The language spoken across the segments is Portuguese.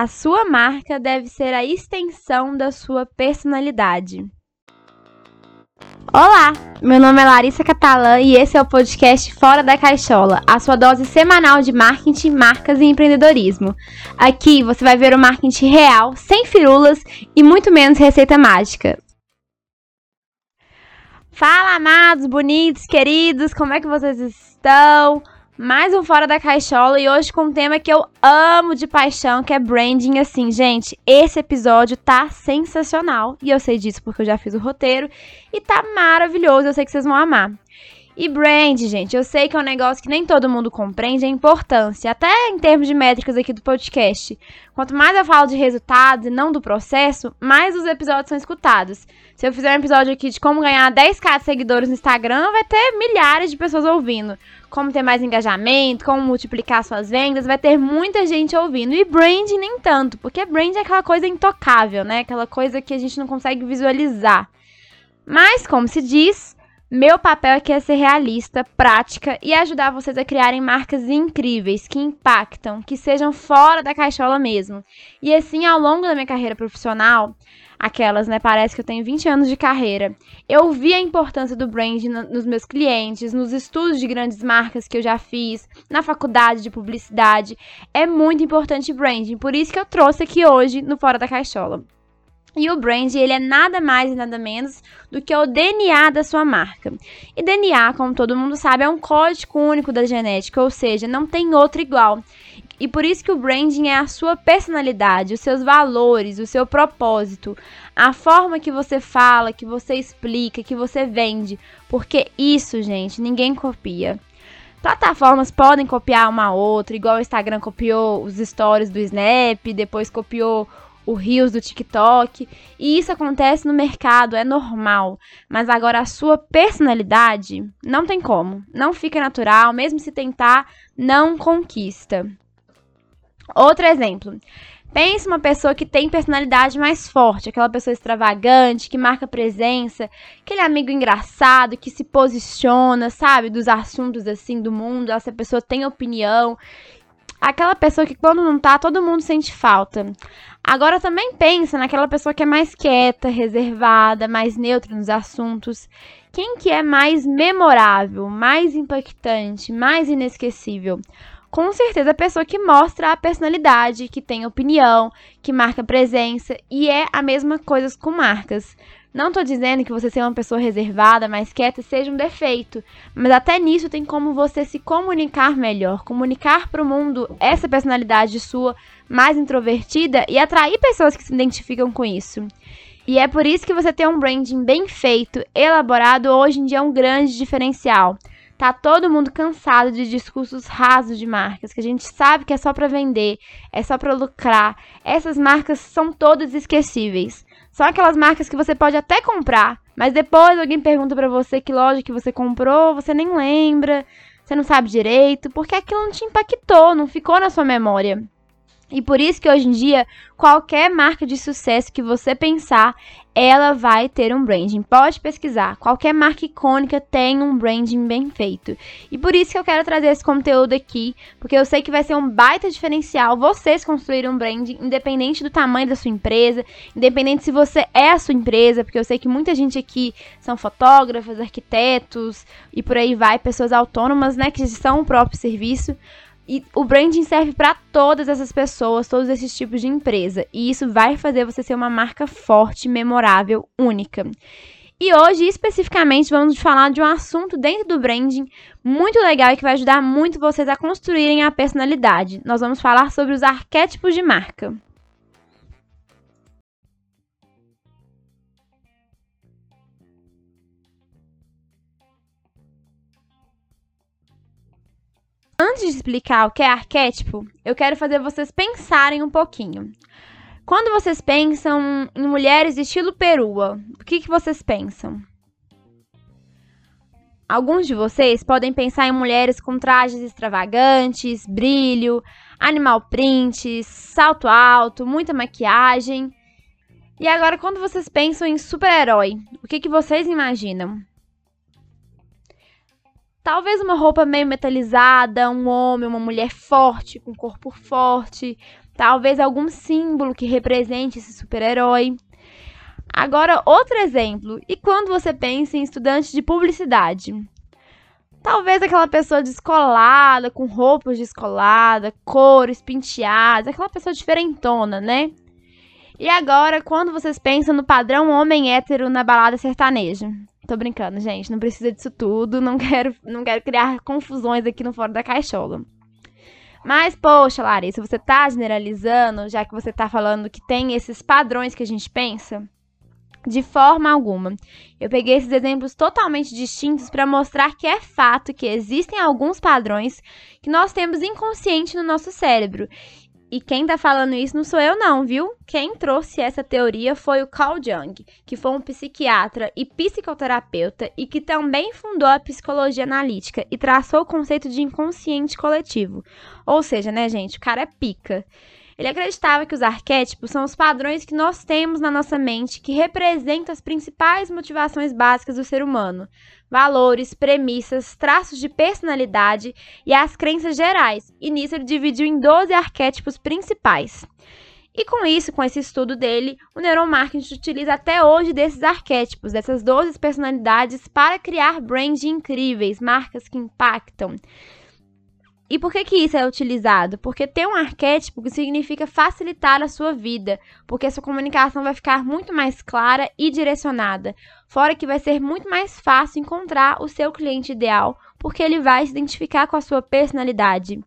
A sua marca deve ser a extensão da sua personalidade. Olá, meu nome é Larissa Catalã e esse é o podcast Fora da Caixola, a sua dose semanal de marketing, marcas e empreendedorismo. Aqui você vai ver o marketing real, sem firulas e muito menos receita mágica. Fala, amados, bonitos, queridos, como é que vocês estão? Mais um Fora da Caixola e hoje com um tema que eu amo de paixão, que é branding. Assim, gente, esse episódio tá sensacional e eu sei disso porque eu já fiz o roteiro e tá maravilhoso. Eu sei que vocês vão amar. E brand, gente, eu sei que é um negócio que nem todo mundo compreende a importância, até em termos de métricas aqui do podcast. Quanto mais eu falo de resultados e não do processo, mais os episódios são escutados. Se eu fizer um episódio aqui de como ganhar 10k de seguidores no Instagram, vai ter milhares de pessoas ouvindo. Como ter mais engajamento, como multiplicar suas vendas, vai ter muita gente ouvindo. E brand nem tanto, porque brand é aquela coisa intocável, né? Aquela coisa que a gente não consegue visualizar. Mas, como se diz, meu papel aqui é ser realista, prática e ajudar vocês a criarem marcas incríveis, que impactam, que sejam fora da caixola mesmo. E assim, ao longo da minha carreira profissional, aquelas, né? Parece que eu tenho 20 anos de carreira. Eu vi a importância do brand nos meus clientes, nos estudos de grandes marcas que eu já fiz, na faculdade de publicidade. É muito importante branding, por isso que eu trouxe aqui hoje no Fora da Caixola. E o brand, ele é nada mais e nada menos do que o DNA da sua marca. E DNA, como todo mundo sabe, é um código único da genética, ou seja, não tem outro igual. E por isso que o branding é a sua personalidade, os seus valores, o seu propósito, a forma que você fala, que você explica, que você vende. Porque isso, gente, ninguém copia. Plataformas podem copiar uma outra, igual o Instagram copiou os stories do Snap, depois copiou o Rios do TikTok. E isso acontece no mercado, é normal. Mas agora a sua personalidade não tem como. Não fica natural, mesmo se tentar, não conquista. Outro exemplo. Pense uma pessoa que tem personalidade mais forte, aquela pessoa extravagante, que marca presença, aquele amigo engraçado que se posiciona, sabe, dos assuntos assim do mundo, essa pessoa tem opinião. Aquela pessoa que quando não tá, todo mundo sente falta. Agora também pensa naquela pessoa que é mais quieta, reservada, mais neutra nos assuntos. Quem que é mais memorável, mais impactante, mais inesquecível? Com certeza a pessoa que mostra a personalidade, que tem opinião, que marca presença e é a mesma coisa com marcas. Não estou dizendo que você ser uma pessoa reservada, mais quieta, seja um defeito, mas até nisso tem como você se comunicar melhor, comunicar para o mundo essa personalidade sua mais introvertida e atrair pessoas que se identificam com isso. E é por isso que você ter um branding bem feito, elaborado, hoje em dia é um grande diferencial. Tá todo mundo cansado de discursos rasos de marcas, que a gente sabe que é só para vender, é só para lucrar. Essas marcas são todas esquecíveis. São aquelas marcas que você pode até comprar, mas depois alguém pergunta para você que loja que você comprou, você nem lembra, você não sabe direito, porque aquilo não te impactou, não ficou na sua memória. E por isso que hoje em dia, qualquer marca de sucesso que você pensar, ela vai ter um branding. Pode pesquisar. Qualquer marca icônica tem um branding bem feito. E por isso que eu quero trazer esse conteúdo aqui, porque eu sei que vai ser um baita diferencial vocês construírem um branding, independente do tamanho da sua empresa, independente se você é a sua empresa, porque eu sei que muita gente aqui são fotógrafos, arquitetos e por aí vai, pessoas autônomas, né, que são o próprio serviço. E o branding serve para todas essas pessoas, todos esses tipos de empresa. E isso vai fazer você ser uma marca forte, memorável, única. E hoje, especificamente, vamos falar de um assunto dentro do branding muito legal e que vai ajudar muito vocês a construírem a personalidade. Nós vamos falar sobre os arquétipos de marca. Antes de explicar o que é arquétipo, eu quero fazer vocês pensarem um pouquinho. Quando vocês pensam em mulheres de estilo perua, o que, que vocês pensam? Alguns de vocês podem pensar em mulheres com trajes extravagantes, brilho, animal print, salto alto, muita maquiagem. E agora, quando vocês pensam em super-herói, o que, que vocês imaginam? Talvez uma roupa meio metalizada, um homem, uma mulher forte, com corpo forte, talvez algum símbolo que represente esse super-herói. Agora, outro exemplo, e quando você pensa em estudante de publicidade? Talvez aquela pessoa descolada, com roupas descoladas, cores penteadas, aquela pessoa diferentona, né? E agora, quando vocês pensam no padrão homem hétero na balada sertaneja? Tô brincando, gente, não precisa disso tudo, não quero, não quero criar confusões aqui no Fora da Caixola. Mas, poxa, Larissa, você tá generalizando, já que você tá falando que tem esses padrões que a gente pensa? De forma alguma. Eu peguei esses exemplos totalmente distintos para mostrar que é fato que existem alguns padrões que nós temos inconsciente no nosso cérebro e quem tá falando isso não sou eu não, viu? Quem trouxe essa teoria foi o Carl Jung, que foi um psiquiatra e psicoterapeuta e que também fundou a psicologia analítica e traçou o conceito de inconsciente coletivo. Ou seja, né, gente, o cara é pica. Ele acreditava que os arquétipos são os padrões que nós temos na nossa mente que representam as principais motivações básicas do ser humano, valores, premissas, traços de personalidade e as crenças gerais. E nisso ele dividiu em 12 arquétipos principais. E com isso, com esse estudo dele, o neuromarketing utiliza até hoje desses arquétipos, dessas 12 personalidades, para criar brands incríveis, marcas que impactam. E por que, que isso é utilizado? Porque ter um arquétipo significa facilitar a sua vida, porque sua comunicação vai ficar muito mais clara e direcionada. Fora que vai ser muito mais fácil encontrar o seu cliente ideal, porque ele vai se identificar com a sua personalidade.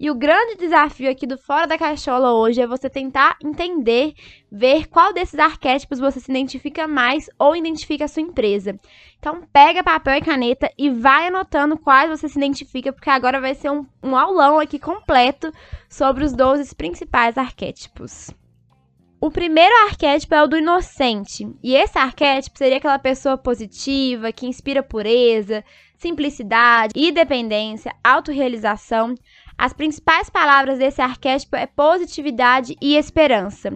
E o grande desafio aqui do Fora da Caixola hoje é você tentar entender, ver qual desses arquétipos você se identifica mais ou identifica a sua empresa. Então, pega papel e caneta e vai anotando quais você se identifica, porque agora vai ser um, um aulão aqui completo sobre os 12 principais arquétipos. O primeiro arquétipo é o do inocente, e esse arquétipo seria aquela pessoa positiva, que inspira pureza, simplicidade, independência, autorrealização. As principais palavras desse arquétipo é positividade e esperança.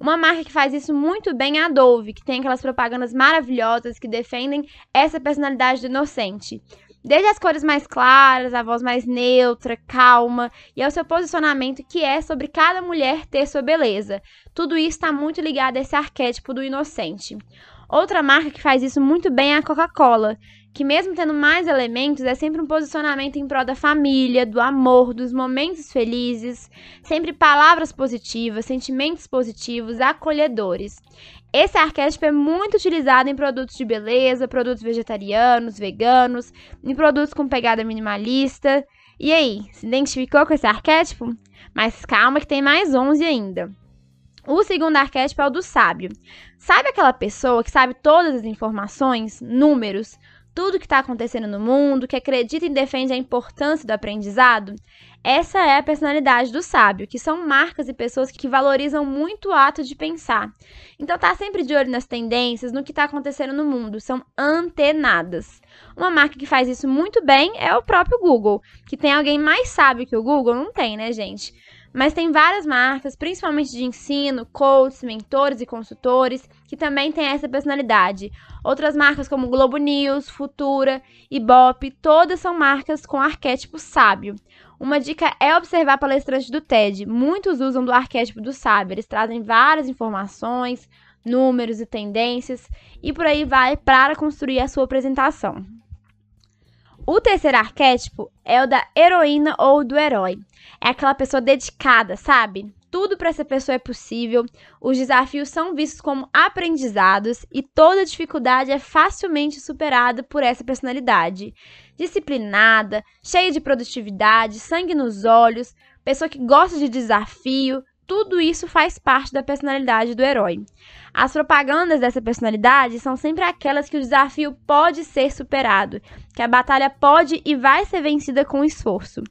Uma marca que faz isso muito bem é a Dove, que tem aquelas propagandas maravilhosas que defendem essa personalidade do inocente. Desde as cores mais claras, a voz mais neutra, calma e ao seu posicionamento que é sobre cada mulher ter sua beleza. Tudo isso está muito ligado a esse arquétipo do inocente. Outra marca que faz isso muito bem é a Coca-Cola, que mesmo tendo mais elementos, é sempre um posicionamento em prol da família, do amor, dos momentos felizes, sempre palavras positivas, sentimentos positivos, acolhedores. Esse arquétipo é muito utilizado em produtos de beleza, produtos vegetarianos, veganos, em produtos com pegada minimalista. E aí, se identificou com esse arquétipo? Mas calma que tem mais 11 ainda. O segundo arquétipo é o do sábio. Sabe aquela pessoa que sabe todas as informações, números, tudo que está acontecendo no mundo, que acredita e defende a importância do aprendizado? Essa é a personalidade do sábio, que são marcas e pessoas que valorizam muito o ato de pensar. Então tá sempre de olho nas tendências, no que está acontecendo no mundo, são antenadas. Uma marca que faz isso muito bem é o próprio Google, que tem alguém mais sábio que o Google, não tem, né, gente? Mas tem várias marcas, principalmente de ensino, coaches, mentores e consultores, que também têm essa personalidade. Outras marcas como Globo News, Futura, Ibope, todas são marcas com arquétipo sábio. Uma dica é observar palestrantes do TED. Muitos usam do arquétipo do sábio. Eles trazem várias informações, números e tendências e por aí vai para construir a sua apresentação. O terceiro arquétipo é o da heroína ou do herói. É aquela pessoa dedicada, sabe? Tudo para essa pessoa é possível, os desafios são vistos como aprendizados e toda dificuldade é facilmente superada por essa personalidade. Disciplinada, cheia de produtividade, sangue nos olhos, pessoa que gosta de desafio, tudo isso faz parte da personalidade do herói. As propagandas dessa personalidade são sempre aquelas que o desafio pode ser superado, que a batalha pode e vai ser vencida com esforço.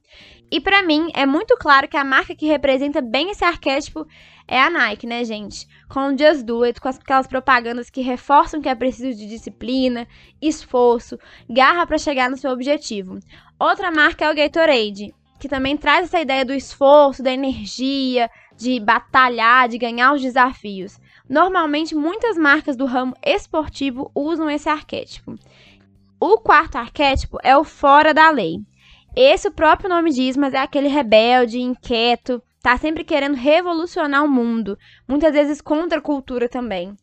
E para mim é muito claro que a marca que representa bem esse arquétipo é a Nike, né, gente? Com o Just Do It, com aquelas propagandas que reforçam que é preciso de disciplina, esforço, garra para chegar no seu objetivo. Outra marca é o Gatorade, que também traz essa ideia do esforço, da energia, de batalhar, de ganhar os desafios. Normalmente, muitas marcas do ramo esportivo usam esse arquétipo. O quarto arquétipo é o fora da lei. Esse o próprio nome diz, mas é aquele rebelde, inquieto, tá sempre querendo revolucionar o mundo, muitas vezes contra a cultura também.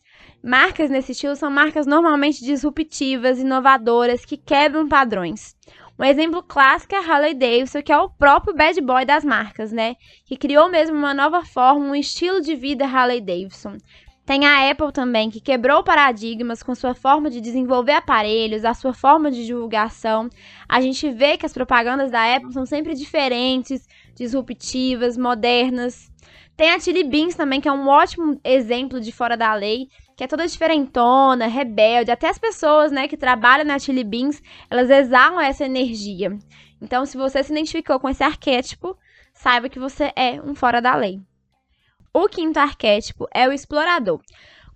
Marcas nesse estilo são marcas normalmente disruptivas, inovadoras, que quebram padrões. Um exemplo clássico é a Harley Davidson, que é o próprio bad boy das marcas, né? Que criou mesmo uma nova forma, um estilo de vida Harley Davidson. Tem a Apple também, que quebrou paradigmas com sua forma de desenvolver aparelhos, a sua forma de divulgação. A gente vê que as propagandas da Apple são sempre diferentes, disruptivas, modernas. Tem a Chili Beans também, que é um ótimo exemplo de fora da lei, que é toda diferentona, rebelde. Até as pessoas, né, que trabalham na Chili Beans, elas exalam essa energia. Então, se você se identificou com esse arquétipo, saiba que você é um fora da lei. O quinto arquétipo é o explorador.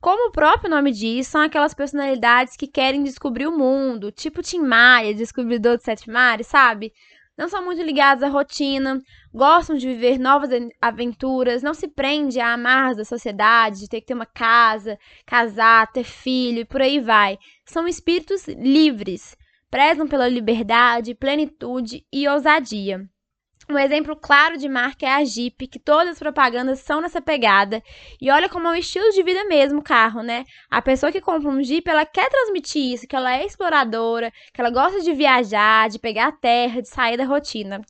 Como o próprio nome diz, são aquelas personalidades que querem descobrir o mundo, tipo Tim Maia, descobridor de sete mares, sabe? Não são muito ligados à rotina, gostam de viver novas aventuras, não se prende a amarras da sociedade, de ter que ter uma casa, casar, ter filho e por aí vai. São espíritos livres, prezam pela liberdade, plenitude e ousadia. Um exemplo claro de marca é a Jeep, que todas as propagandas são nessa pegada. E olha como é um estilo de vida mesmo o carro, né? A pessoa que compra um Jeep, ela quer transmitir isso, que ela é exploradora, que ela gosta de viajar, de pegar a terra, de sair da rotina.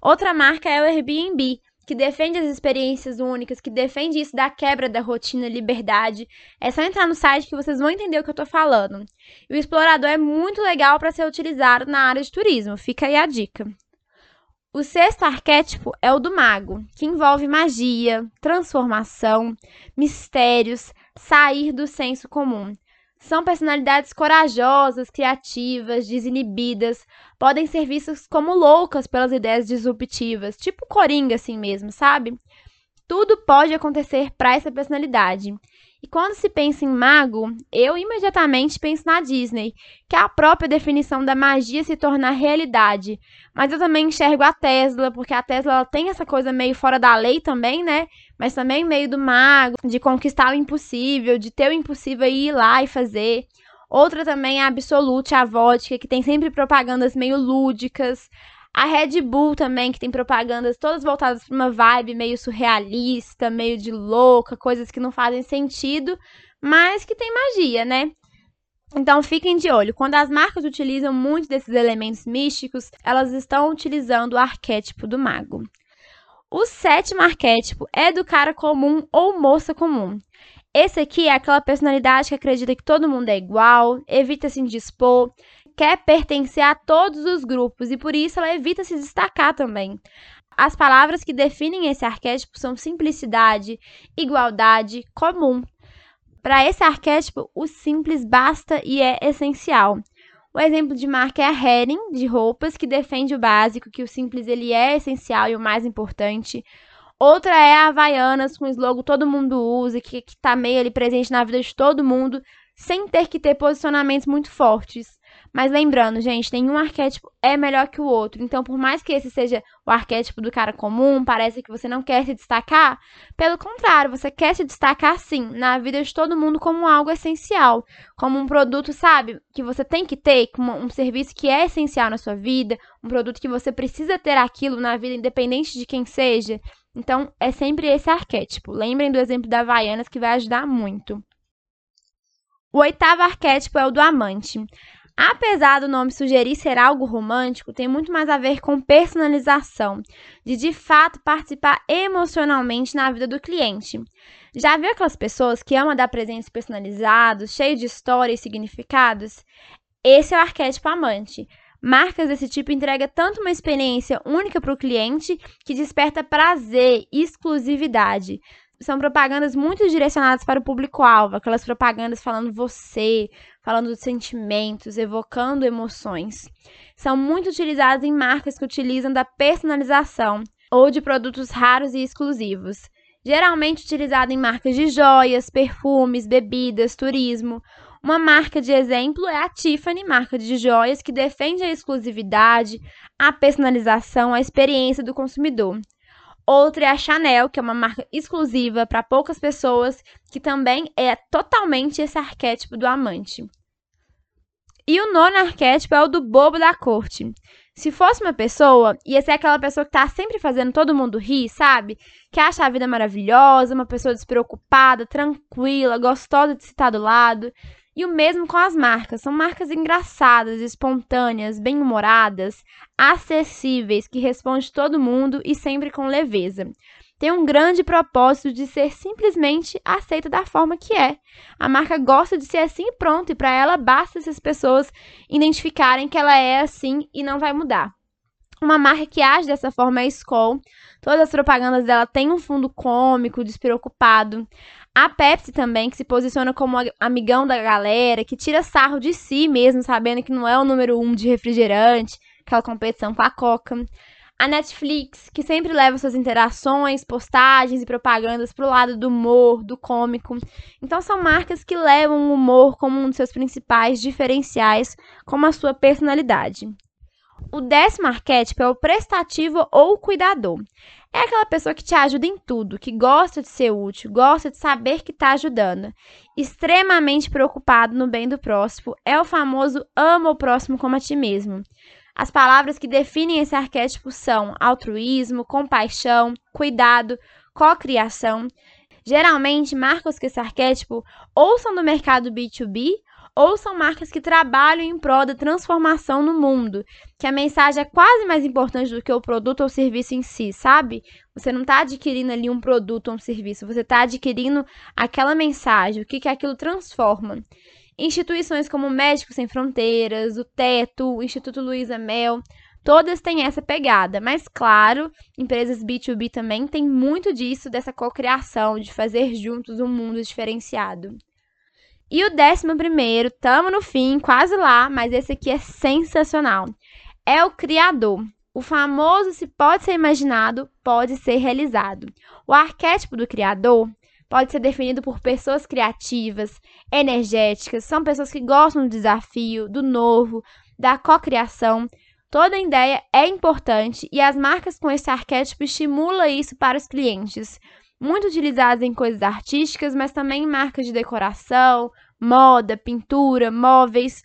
Outra marca é o Airbnb, que defende as experiências únicas, que defende isso da quebra da rotina, liberdade. É só entrar no site que vocês vão entender o que eu tô falando. E o explorador é muito legal para ser utilizado na área de turismo. Fica aí a dica. O sexto arquétipo é o do mago, que envolve magia, transformação, mistérios, sair do senso comum. São personalidades corajosas, criativas, desinibidas, podem ser vistas como loucas pelas ideias disruptivas, tipo Coringa assim mesmo, sabe? Tudo pode acontecer para essa personalidade. E quando se pensa em mago, eu imediatamente penso na Disney, que é a própria definição da magia se tornar realidade. Mas eu também enxergo a Tesla, porque a Tesla tem essa coisa meio fora da lei também, né? Mas também meio do mago, de conquistar o impossível, de ter o impossível e ir lá e fazer. Outra também é a Absolute, a vodka, que tem sempre propagandas meio lúdicas. A Red Bull também, que tem propagandas todas voltadas para uma vibe meio surrealista, meio de louca, coisas que não fazem sentido, mas que tem magia, né? Então fiquem de olho. Quando as marcas utilizam muito desses elementos místicos, elas estão utilizando o arquétipo do mago. O sétimo arquétipo é do cara comum ou moça comum. Esse aqui é aquela personalidade que acredita que todo mundo é igual, evita se indispor, quer pertencer a todos os grupos e por isso ela evita se destacar também. As palavras que definem esse arquétipo são simplicidade, igualdade, comum. Para esse arquétipo, o simples basta e é essencial. O exemplo de marca é a Hering, de roupas, que defende o básico, que o simples ele é essencial e o mais importante. Outra é a Havaianas, com o slogan todo mundo usa, que está meio ali presente na vida de todo mundo, sem ter que ter posicionamentos muito fortes. Mas lembrando, gente, nenhum arquétipo é melhor que o outro. Então, por mais que esse seja o arquétipo do cara comum, parece que você não quer se destacar. Pelo contrário, você quer se destacar sim, na vida de todo mundo como algo essencial, como um produto, sabe, que você tem que ter, como um serviço que é essencial na sua vida, um produto que você precisa ter aquilo na vida, independente de quem seja. Então, é sempre esse arquétipo. Lembrem do exemplo da Havaianas que vai ajudar muito. O oitavo arquétipo é o do amante. Apesar do nome sugerir ser algo romântico, tem muito mais a ver com personalização, de de fato participar emocionalmente na vida do cliente. Já viu aquelas pessoas que amam dar presentes personalizados, cheios de história e significados? Esse é o arquétipo amante. Marcas desse tipo entregam tanto uma experiência única para o cliente que desperta prazer e exclusividade são propagandas muito direcionadas para o público-alvo, aquelas propagandas falando você, falando dos sentimentos, evocando emoções. São muito utilizadas em marcas que utilizam da personalização ou de produtos raros e exclusivos. Geralmente utilizada em marcas de joias, perfumes, bebidas, turismo. Uma marca de exemplo é a Tiffany, marca de joias que defende a exclusividade, a personalização, a experiência do consumidor. Outra é a Chanel, que é uma marca exclusiva para poucas pessoas, que também é totalmente esse arquétipo do amante. E o nono arquétipo é o do bobo da corte. Se fosse uma pessoa, ia ser aquela pessoa que tá sempre fazendo todo mundo rir, sabe? Que acha a vida maravilhosa, uma pessoa despreocupada, tranquila, gostosa de se estar do lado. E o mesmo com as marcas. São marcas engraçadas, espontâneas, bem-humoradas, acessíveis, que respondem todo mundo e sempre com leveza. Tem um grande propósito de ser simplesmente aceita da forma que é. A marca gosta de ser assim e pronto, e para ela basta se as pessoas identificarem que ela é assim e não vai mudar. Uma marca que age dessa forma é a Skoll. Todas as propagandas dela têm um fundo cômico, despreocupado. A Pepsi também, que se posiciona como amigão da galera, que tira sarro de si mesmo, sabendo que não é o número um de refrigerante, aquela competição com a Coca. A Netflix, que sempre leva suas interações, postagens e propagandas pro lado do humor, do cômico. Então são marcas que levam o humor como um dos seus principais diferenciais, como a sua personalidade. O décimo arquétipo é o prestativo ou cuidador. É aquela pessoa que te ajuda em tudo, que gosta de ser útil, gosta de saber que está ajudando. Extremamente preocupado no bem do próximo, é o famoso ama o próximo como a ti mesmo. As palavras que definem esse arquétipo são altruísmo, compaixão, cuidado, cocriação. Geralmente, marcas com esse arquétipo ou são do mercado B2B ou são marcas que trabalham em prol da transformação no mundo, que a mensagem é quase mais importante do que o produto ou serviço em si, sabe? Você não está adquirindo ali um produto ou um serviço, você está adquirindo aquela mensagem, o que, que aquilo transforma. Instituições como Médicos Sem Fronteiras, o Teto, o Instituto Luiza Mel, todas têm essa pegada, mas claro, empresas B2B também têm muito disso, dessa cocriação, de fazer juntos um mundo diferenciado. E o décimo primeiro, tamo no fim, quase lá, mas esse aqui é sensacional. É o criador. O famoso se pode ser imaginado, pode ser realizado. O arquétipo do criador pode ser definido por pessoas criativas, energéticas, são pessoas que gostam do desafio, do novo, da cocriação. Toda ideia é importante e as marcas com esse arquétipo estimulam isso para os clientes muito utilizadas em coisas artísticas, mas também em marcas de decoração, moda, pintura, móveis.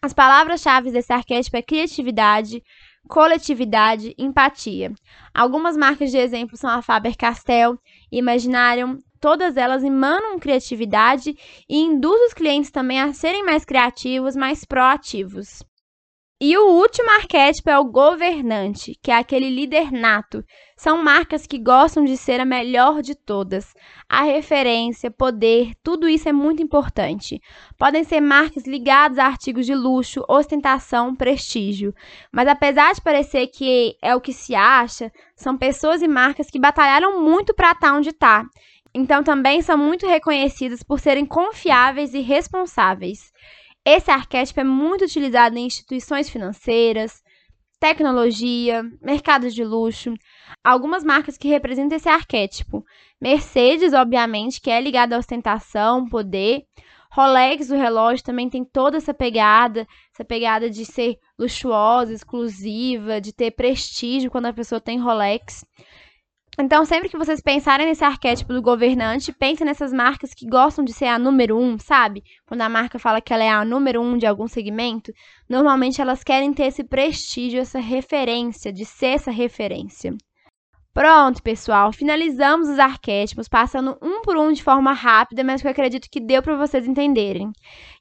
As palavras-chave desse arquétipo é criatividade, coletividade, empatia. Algumas marcas de exemplo são a Faber-Castell Imaginarium. Todas elas emanam criatividade e induzem os clientes também a serem mais criativos, mais proativos. E o último arquétipo é o governante, que é aquele líder nato. São marcas que gostam de ser a melhor de todas. A referência, poder, tudo isso é muito importante. Podem ser marcas ligadas a artigos de luxo, ostentação, prestígio. Mas apesar de parecer que é o que se acha, são pessoas e marcas que batalharam muito para estar onde está. Então também são muito reconhecidas por serem confiáveis e responsáveis. Esse arquétipo é muito utilizado em instituições financeiras, tecnologia, mercados de luxo. Algumas marcas que representam esse arquétipo. Mercedes, obviamente, que é ligada à ostentação, poder. Rolex, o relógio, também tem toda essa pegada, essa pegada de ser luxuosa, exclusiva, de ter prestígio quando a pessoa tem Rolex. Então, sempre que vocês pensarem nesse arquétipo do governante, pensem nessas marcas que gostam de ser a número um, sabe? Quando a marca fala que ela é a número um de algum segmento, normalmente elas querem ter esse prestígio, essa referência, de ser essa referência. Pronto, pessoal, finalizamos os arquétipos, passando um por um de forma rápida, mas que eu acredito que deu para vocês entenderem.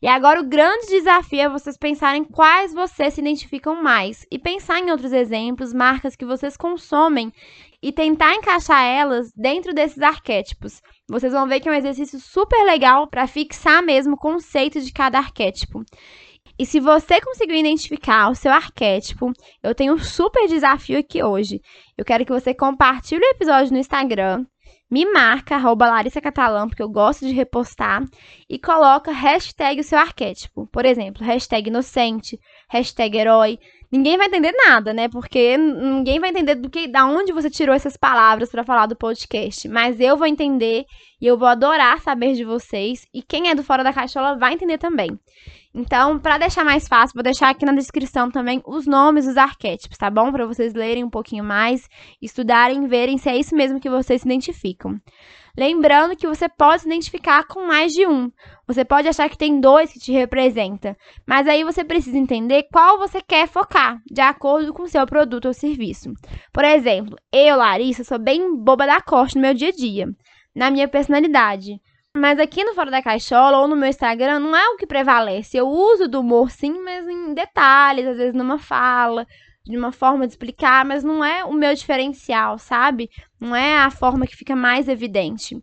E agora o grande desafio é vocês pensarem quais vocês se identificam mais e pensar em outros exemplos, marcas que vocês consomem e tentar encaixar elas dentro desses arquétipos. Vocês vão ver que é um exercício super legal para fixar mesmo o conceito de cada arquétipo. E se você conseguiu identificar o seu arquétipo, eu tenho um super desafio aqui hoje. Eu quero que você compartilhe o episódio no Instagram, me marca, arroba Larissa Catalã, porque eu gosto de repostar, e coloca hashtag o seu arquétipo. Por exemplo, hashtag inocente, hashtag herói. Ninguém vai entender nada, né? Porque ninguém vai entender do que, da onde você tirou essas palavras para falar do podcast. Mas eu vou entender e eu vou adorar saber de vocês. E quem é do Fora da Caixola vai entender também. Então, para deixar mais fácil, vou deixar aqui na descrição também os nomes dos arquétipos, tá bom? Para vocês lerem um pouquinho mais, estudarem, verem se é isso mesmo que vocês se identificam. Lembrando que você pode se identificar com mais de um. Você pode achar que tem dois que te representam, mas aí você precisa entender qual você quer focar, de acordo com o seu produto ou serviço. Por exemplo, eu, Larissa, sou bem boba da corte no meu dia a dia, na minha personalidade. Mas aqui no Fora da Caixola ou no meu Instagram não é o que prevalece. Eu uso do humor sim, mas em detalhes, às vezes numa fala, de uma forma de explicar, mas não é o meu diferencial, sabe? Não é a forma que fica mais evidente.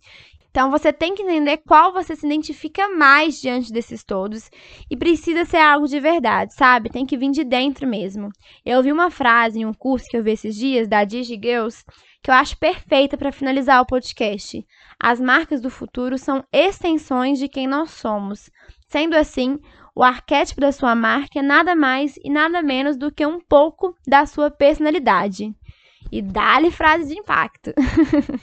Então você tem que entender qual você se identifica mais diante desses todos e precisa ser algo de verdade, sabe? Tem que vir de dentro mesmo. Eu ouvi uma frase em um curso que eu vi esses dias da Digi Girls que eu acho perfeita para finalizar o podcast. As marcas do futuro são extensões de quem nós somos. Sendo assim, o arquétipo da sua marca é nada mais e nada menos do que um pouco da sua personalidade. E dá-lhe frase de impacto.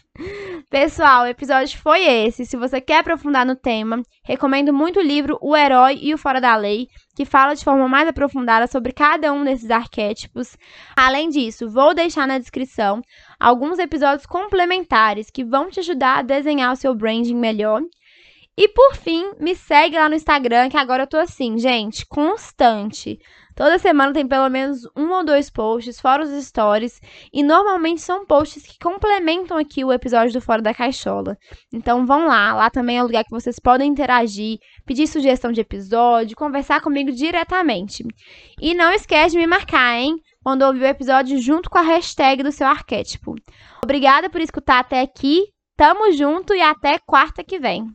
Pessoal, o episódio foi esse. Se você quer aprofundar no tema, recomendo muito o livro O Herói e o Fora da Lei, que fala de forma mais aprofundada sobre cada um desses arquétipos. Além disso, vou deixar na descrição alguns episódios complementares que vão te ajudar a desenhar o seu branding melhor e por fim, me segue lá no Instagram, que agora eu tô assim, gente, constante. Toda semana tem pelo menos um ou dois posts, fora os stories, e normalmente são posts que complementam aqui o episódio do Fora da Caixola. Então vão lá, lá também é o lugar que vocês podem interagir, pedir sugestão de episódio, conversar comigo diretamente. E não esquece de me marcar, hein? Quando ouvir o episódio junto com a hashtag do seu arquétipo. Obrigada por escutar até aqui, tamo junto e até quarta que vem.